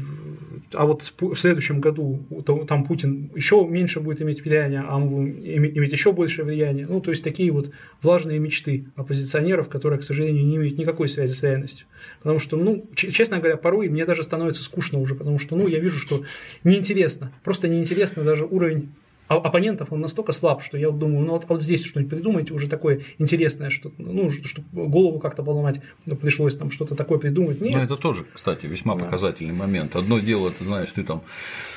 а вот в следующем году там Путин еще меньше будет иметь влияния, а мы будем иметь еще больше влияния. Ну, то есть такие вот влажные мечты оппозиционеров, которые, к сожалению, не имеют никакой связи с реальностью. Потому что, ну, честно говоря, порой мне даже становится скучно уже, потому что, ну, я вижу, что неинтересно, просто неинтересно даже уровень а оппонентов он настолько слаб, что я вот думаю, ну вот, вот здесь что-нибудь придумайте уже такое интересное, что, ну, чтобы голову как-то поломать пришлось там что-то такое придумать. Нет. Ну, это тоже, кстати, весьма да. показательный момент. Одно дело, ты знаешь, ты там,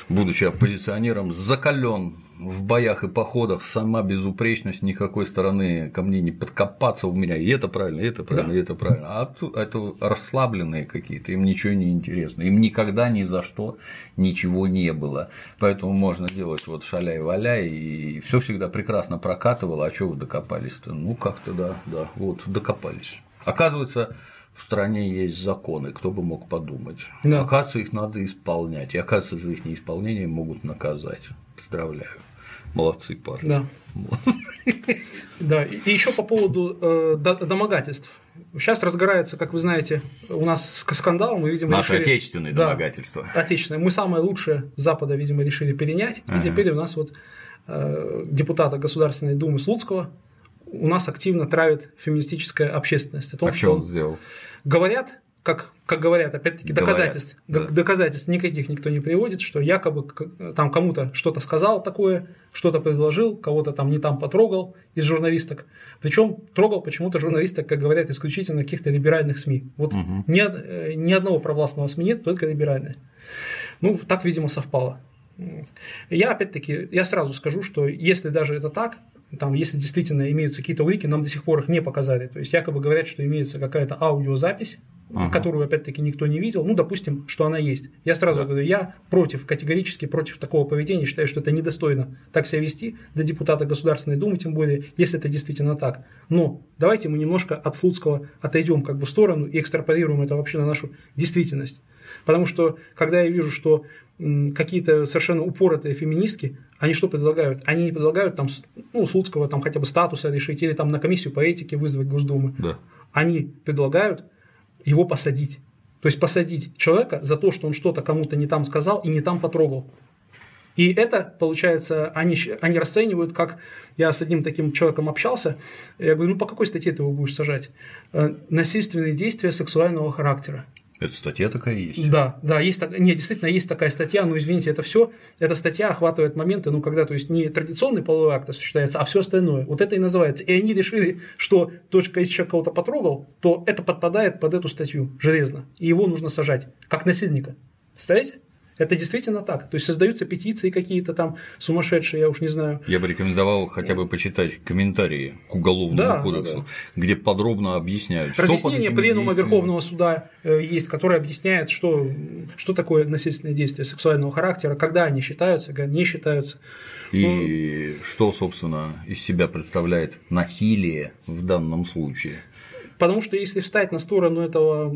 будучи оппозиционером, закален в боях и походах сама безупречность, никакой стороны ко мне не подкопаться у меня, и это правильно, и это правильно, да. и это правильно. А это расслабленные какие-то, им ничего не интересно, им никогда ни за что ничего не было. Поэтому можно делать вот шаляй-валяй, и все всегда прекрасно прокатывало, а что вы докопались-то? Ну, как-то да, да, вот, докопались. Оказывается, в стране есть законы, кто бы мог подумать. Да. Оказывается, их надо исполнять, и оказывается, за их неисполнение могут наказать. Поздравляю. Молодцы, парни. Да. Да, и еще по поводу э, домогательств. Сейчас разгорается, как вы знаете, у нас скандал, мы, видимо, Наши решили... отечественные да, домогательства. Отечественные. Мы самое лучшее Запада, видимо, решили перенять, ага. и теперь у нас вот э, депутата Государственной Думы Слуцкого у нас активно травит феминистическая общественность. О том, а что он сделал? Говорят, как, как говорят, опять-таки, доказательств, да. доказательств никаких никто не приводит, что якобы там кому-то что-то сказал такое, что-то предложил, кого-то там не там потрогал из журналисток. Причем трогал почему-то журналисток, как говорят, исключительно каких-то либеральных СМИ. Вот угу. ни, э, ни одного провластного СМИ нет, только либеральные. Ну, так, видимо, совпало. Я, опять-таки, я сразу скажу, что если даже это так, там, если действительно имеются какие-то улики, нам до сих пор их не показали. То есть якобы говорят, что имеется какая-то аудиозапись, ага. которую опять-таки никто не видел. Ну, допустим, что она есть. Я сразу да. говорю, я против, категорически против такого поведения, считаю, что это недостойно так себя вести до депутата Государственной Думы, тем более, если это действительно так. Но давайте мы немножко от Слуцкого отойдем как бы в сторону и экстраполируем это вообще на нашу действительность. Потому что, когда я вижу, что какие-то совершенно упоротые феминистки, они что предлагают? Они не предлагают там, ну, Слуцкого там хотя бы статуса решить или там на комиссию по этике вызвать Госдумы. Да. Они предлагают его посадить. То есть посадить человека за то, что он что-то кому-то не там сказал и не там потрогал. И это, получается, они, они расценивают, как я с одним таким человеком общался, я говорю, ну по какой статье ты его будешь сажать? Э, насильственные действия сексуального характера. Это статья такая есть? Да, да, есть так, нет, действительно есть такая статья, но извините, это все, эта статья охватывает моменты, ну, когда, то есть, не традиционный половой акт осуществляется, а все остальное. Вот это и называется. И они решили, что точка, если человек кого-то потрогал, то это подпадает под эту статью железно, и его нужно сажать, как насильника. Представляете? Это действительно так. То есть создаются петиции какие-то там сумасшедшие, я уж не знаю. Я бы рекомендовал хотя бы почитать комментарии к уголовному да, кодексу, да, да. где подробно объясняют. Разъяснение Пленума Верховного суда э, есть, которое объясняет, что, что такое насильственные действия сексуального характера, когда они считаются, когда не считаются. И ну, что, собственно, из себя представляет насилие в данном случае? Потому что если встать на сторону этого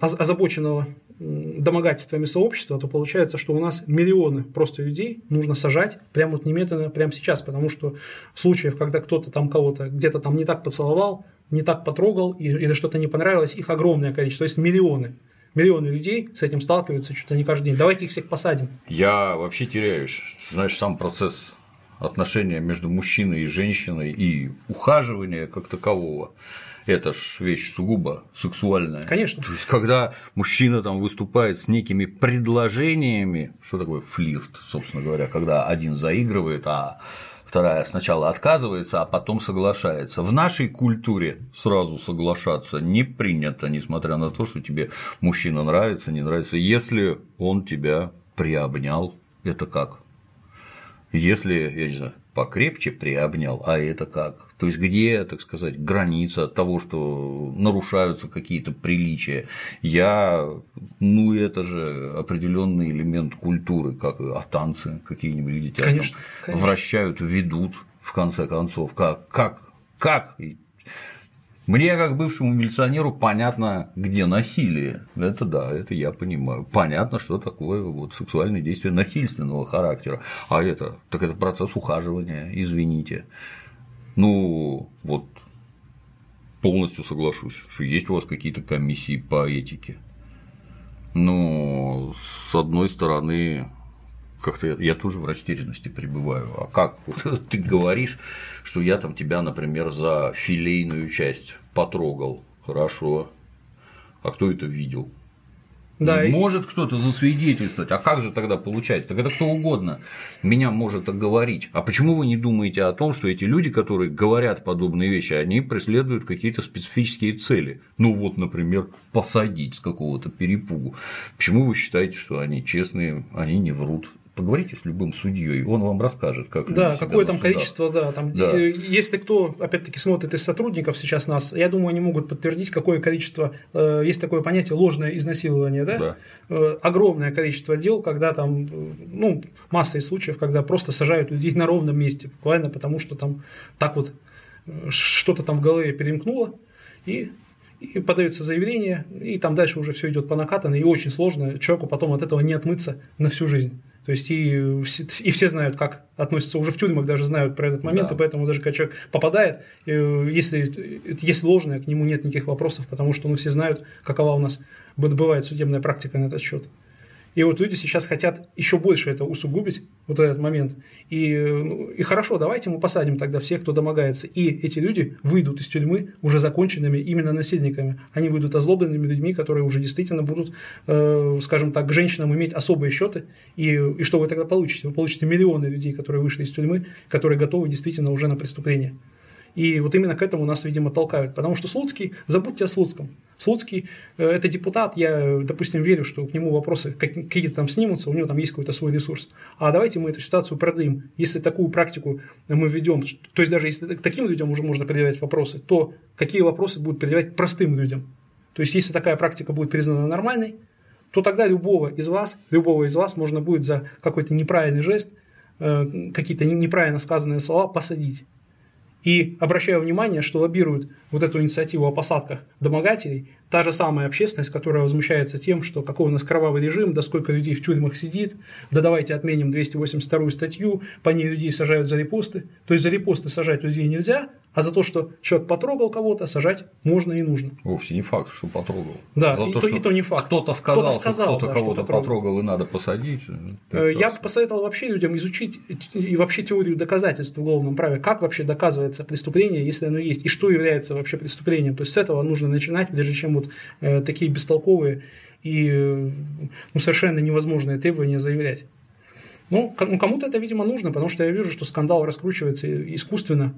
озабоченного домогательствами сообщества, то получается, что у нас миллионы просто людей нужно сажать прямо вот немедленно, прямо сейчас, потому что случаев, когда кто-то там кого-то где-то там не так поцеловал, не так потрогал или что-то не понравилось, их огромное количество, то есть миллионы. Миллионы людей с этим сталкиваются ли не каждый день. Давайте их всех посадим. Я вообще теряюсь. Знаешь, сам процесс отношения между мужчиной и женщиной и ухаживания как такового это ж вещь сугубо сексуальная. Конечно. То есть, когда мужчина там выступает с некими предложениями, что такое флирт, собственно говоря, когда один заигрывает, а вторая сначала отказывается, а потом соглашается. В нашей культуре сразу соглашаться не принято, несмотря на то, что тебе мужчина нравится, не нравится. Если он тебя приобнял, это как? Если, я не знаю, покрепче приобнял, а это как? То есть, где, так сказать, граница того, что нарушаются какие-то приличия. Я, ну, это же определенный элемент культуры, как а танцы какие-нибудь где конечно, конечно. вращают, ведут, в конце концов. Как, как, как мне, как бывшему милиционеру, понятно, где насилие. Это да, это я понимаю. Понятно, что такое вот сексуальное действие насильственного характера. А это, так это процесс ухаживания, извините. Ну, вот полностью соглашусь, что есть у вас какие-то комиссии по этике. Но с одной стороны, как-то я, я тоже в растерянности пребываю. А как ты говоришь, что я там тебя, например, за филейную часть потрогал? Хорошо. А кто это видел? Да, может кто-то засвидетельствовать, а как же тогда получается? Так это кто угодно меня может оговорить. А почему вы не думаете о том, что эти люди, которые говорят подобные вещи, они преследуют какие-то специфические цели? Ну вот, например, посадить с какого-то перепугу. Почему вы считаете, что они честные, они не врут? Поговорите с любым судьей, он вам расскажет, как Да, какое там количество, да, там, да. Если кто, опять-таки, смотрит из сотрудников сейчас нас, я думаю, они могут подтвердить, какое количество, э, есть такое понятие ложное изнасилование, да? да. Э, огромное количество дел, когда там, ну, масса из случаев, когда просто сажают людей на ровном месте, буквально потому, что там так вот э, что-то там в голове перемкнуло, и и подается заявление, и там дальше уже все идет по накатанной, и очень сложно человеку потом от этого не отмыться на всю жизнь. То есть и, и все знают, как относятся, уже в тюрьмах даже знают про этот момент, да. и поэтому даже когда человек попадает, э, если, если ложное, к нему нет никаких вопросов, потому что ну, все знают, какова у нас бывает судебная практика на этот счет. И вот люди сейчас хотят еще больше это усугубить, вот этот момент. И, ну, и хорошо, давайте мы посадим тогда всех, кто домогается. И эти люди выйдут из тюрьмы уже законченными именно насильниками. Они выйдут озлобленными людьми, которые уже действительно будут, э, скажем так, к женщинам иметь особые счеты. И, и что вы тогда получите? Вы получите миллионы людей, которые вышли из тюрьмы, которые готовы действительно уже на преступление. И вот именно к этому нас, видимо, толкают. Потому что Слуцкий, забудьте о Слуцком. Слуцкий э, – это депутат, я, допустим, верю, что к нему вопросы какие-то там снимутся, у него там есть какой-то свой ресурс. А давайте мы эту ситуацию продаем. Если такую практику мы ведем, то есть даже если таким людям уже можно предъявлять вопросы, то какие вопросы будут предъявлять простым людям? То есть если такая практика будет признана нормальной, то тогда любого из вас, любого из вас можно будет за какой-то неправильный жест, э, какие-то неправильно сказанные слова посадить. И обращаю внимание, что лоббирует вот эту инициативу о посадках домогателей та же самая общественность, которая возмущается тем, что какой у нас кровавый режим, да сколько людей в тюрьмах сидит, да давайте отменим 282 статью, по ней людей сажают за репосты. То есть за репосты сажать людей нельзя, А за то, что человек потрогал кого-то, сажать можно и нужно. Вовсе не факт, что потрогал. Да, за и, то, то, что и то не факт. Кто-то сказал, кто-то сказал что кто-то да, кого-то что потрогал и надо посадить. Э, Я бы посоветовал вообще людям изучить и вообще теорию доказательств в уголовном праве, как вообще доказывается преступление, если оно есть, и что является вообще преступлением. То есть с этого нужно начинать, прежде чем вот э, такие бестолковые и э, ну, совершенно невозможные требования заявлять. Ну, ну, кому-то это, видимо, нужно, потому что я вижу, что скандал раскручивается искусственно,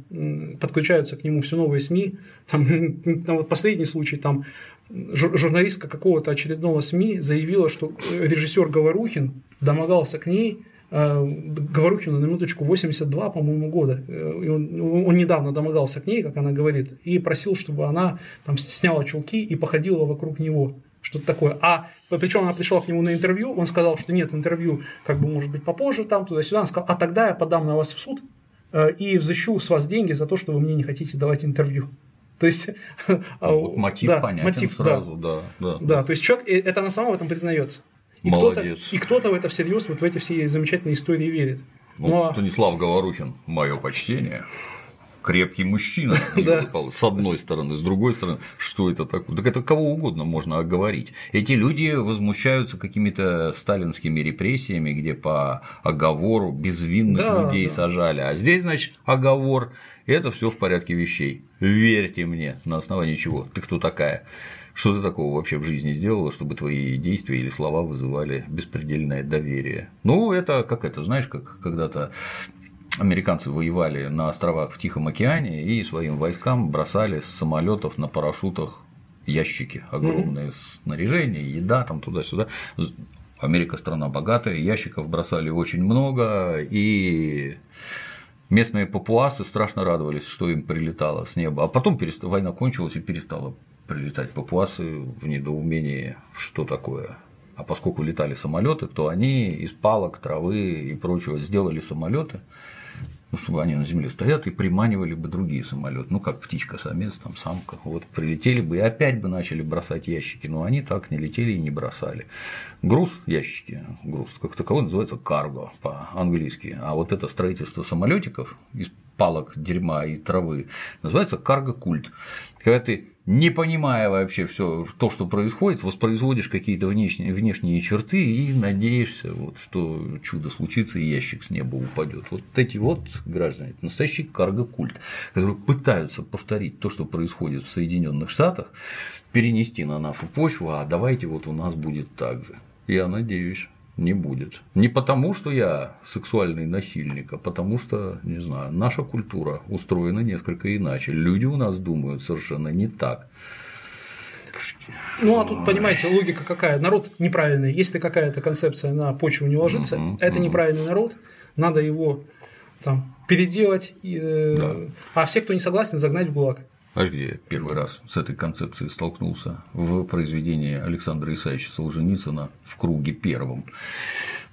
подключаются к нему все новые СМИ. Там, там вот последний случай, там журналистка какого-то очередного СМИ заявила, что режиссер Говорухин домогался к ней, э, Говорухину на минуточку 82, по-моему, года. Э, и он, он недавно домогался к ней, как она говорит, и просил, чтобы она там сняла чулки и походила вокруг него что-то такое. А причем она пришла к нему на интервью, он сказал, что нет, интервью как бы может быть попозже, там туда-сюда. Она сказала, а тогда я подам на вас в суд э, и взыщу с вас деньги за то, что вы мне не хотите давать интервью. То есть а вот мотив да, понятен мотив, сразу, да. Да, да. да, то есть человек э, это на самом этом признается. И Молодец. Кто-то, и кто-то в это всерьез вот в эти все замечательные истории верит. Ну, Но... Станислав Говорухин, мое почтение крепкий мужчина, с одной стороны, с другой стороны, что это такое? Так это кого угодно можно оговорить. Эти люди возмущаются какими-то сталинскими репрессиями, где по оговору безвинных да, людей да. сажали, а здесь, значит, оговор, это все в порядке вещей. Верьте мне, на основании чего? Ты кто такая? Что ты такого вообще в жизни сделала, чтобы твои действия или слова вызывали беспредельное доверие? Ну, это как это, знаешь, как когда-то американцы воевали на островах в Тихом океане и своим войскам бросали с самолетов на парашютах ящики огромные mm-hmm. снаряжение, еда там туда-сюда. Америка страна богатая, ящиков бросали очень много, и местные папуасы страшно радовались, что им прилетало с неба. А потом война кончилась и перестала прилетать папуасы в недоумении, что такое. А поскольку летали самолеты, то они из палок, травы и прочего сделали самолеты, ну, чтобы они на земле стоят и приманивали бы другие самолеты, ну, как птичка-самец, там, самка, вот, прилетели бы и опять бы начали бросать ящики, но они так не летели и не бросали. Груз, ящики, груз, как таковой называется карго по-английски, а вот это строительство самолетиков из палок, дерьма и травы называется карго-культ. Когда ты не понимая вообще все то, что происходит, воспроизводишь какие-то внешние, внешние черты и надеешься, вот, что чудо случится и ящик с неба упадет. Вот эти вот граждане, это настоящий карго-культ, которые пытаются повторить то, что происходит в Соединенных Штатах, перенести на нашу почву, а давайте вот у нас будет так же. Я надеюсь не будет. Не потому, что я сексуальный насильник, а потому что, не знаю, наша культура устроена несколько иначе. Люди у нас думают совершенно не так. Ну, а тут, понимаете, логика какая? Народ неправильный. Если какая-то концепция на почву не ложится, uh-huh, это uh-huh. неправильный народ, надо его там переделать, э, да. а все, кто не согласен, загнать в ГУЛАГ. Аж где первый раз с этой концепцией столкнулся в произведении Александра Исаевича Солженицына в круге первом.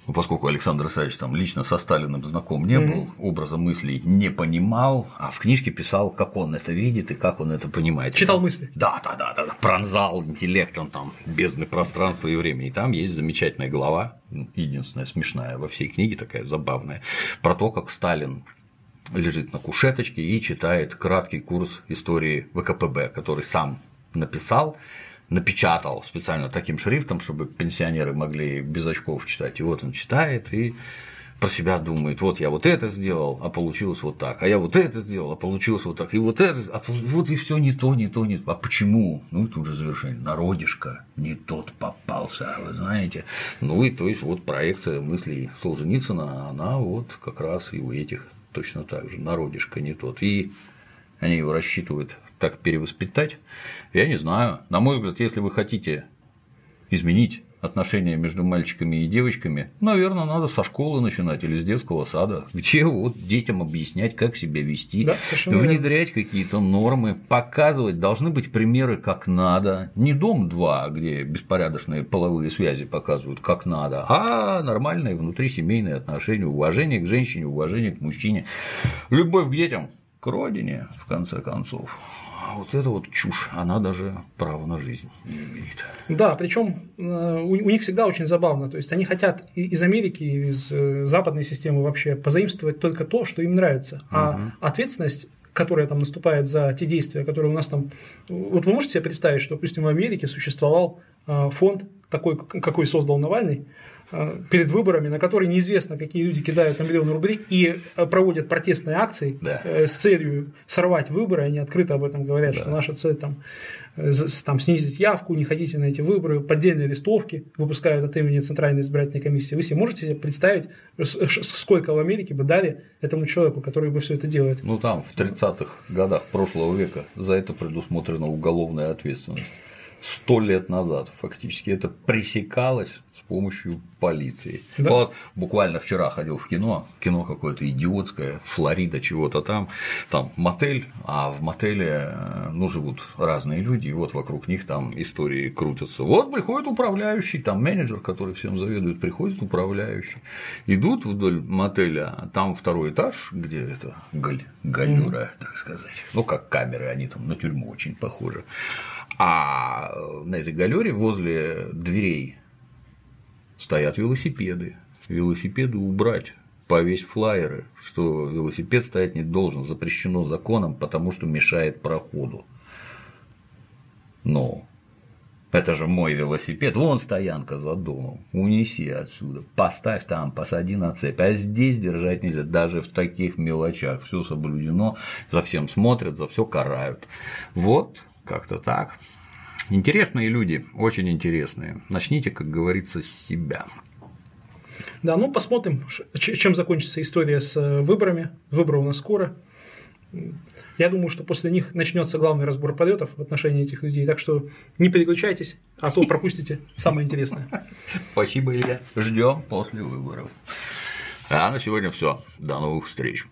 Ну, поскольку Александр Исаевич там лично со Сталиным знаком не был, mm-hmm. образа мыслей не понимал, а в книжке писал, как он это видит и как он это понимает. Читал мысли. Да, да, да, да, пронзал интеллектом там бездны пространства и времени. И там есть замечательная глава, единственная смешная во всей книге, такая забавная, про то, как Сталин лежит на кушеточке и читает краткий курс истории ВКПБ, который сам написал, напечатал специально таким шрифтом, чтобы пенсионеры могли без очков читать. И вот он читает и про себя думает, вот я вот это сделал, а получилось вот так, а я вот это сделал, а получилось вот так, и вот это, а вот и все не то, не то, не то. А почему? Ну, и тут же завершение. Народишко не тот попался, вы знаете. Ну, и то есть вот проекция мыслей Солженицына, она вот как раз и у этих точно так же, народишко не тот. И они его рассчитывают так перевоспитать. Я не знаю. На мой взгляд, если вы хотите изменить отношения между мальчиками и девочками, наверное, надо со школы начинать или с детского сада, где вот детям объяснять, как себя вести, да, внедрять какие-то нормы, показывать, должны быть примеры, как надо. Не дом 2, где беспорядочные половые связи показывают, как надо, а нормальные внутрисемейные отношения, уважение к женщине, уважение к мужчине, любовь к детям, к родине, в конце концов. А вот эта вот чушь, она даже право на жизнь не имеет. Да, причем э, у них всегда очень забавно. То есть они хотят из Америки, из э, западной системы вообще позаимствовать только то, что им нравится. А угу. ответственность которая там наступает за те действия, которые у нас там. Вот вы можете себе представить, что, допустим, в Америке существовал а, фонд такой, какой создал Навальный, перед выборами, на которые неизвестно, какие люди кидают на миллион рублей и а, проводят протестные акции да. Э, с целью сорвать выборы, они открыто об этом говорят, да. что наша цель там, э, там снизить явку, не ходите на эти выборы, поддельные листовки выпускают от имени Центральной избирательной комиссии. Вы себе можете себе представить, сколько в Америке бы дали этому человеку, который бы все это делает? Ну там в 30-х годах прошлого века за это предусмотрена уголовная ответственность сто лет назад фактически это пресекалось помощью полиции. Да. Вот буквально вчера ходил в кино, кино какое-то идиотское, Флорида чего-то там, там мотель, а в мотеле э, ну, живут разные люди, и вот вокруг них там истории крутятся. Вот приходит управляющий, там менеджер, который всем заведует, приходит управляющий, идут вдоль мотеля, там второй этаж, где это галь, галюра, так сказать, ну как камеры, они там на тюрьму очень похожи. А на этой галере возле дверей стоят велосипеды. Велосипеды убрать, повесь флайеры, что велосипед стоять не должен, запрещено законом, потому что мешает проходу. Но это же мой велосипед, вон стоянка за домом, унеси отсюда, поставь там, посади на цепь, а здесь держать нельзя, даже в таких мелочах, все соблюдено, за всем смотрят, за все карают. Вот как-то так. Интересные люди, очень интересные. Начните, как говорится, с себя. Да, ну посмотрим, чем закончится история с э, выборами. Выборы у нас скоро. Я думаю, что после них начнется главный разбор полетов в отношении этих людей. Так что не переключайтесь, а то пропустите самое интересное. Спасибо, Илья. Ждем после выборов. А на сегодня все. До новых встреч.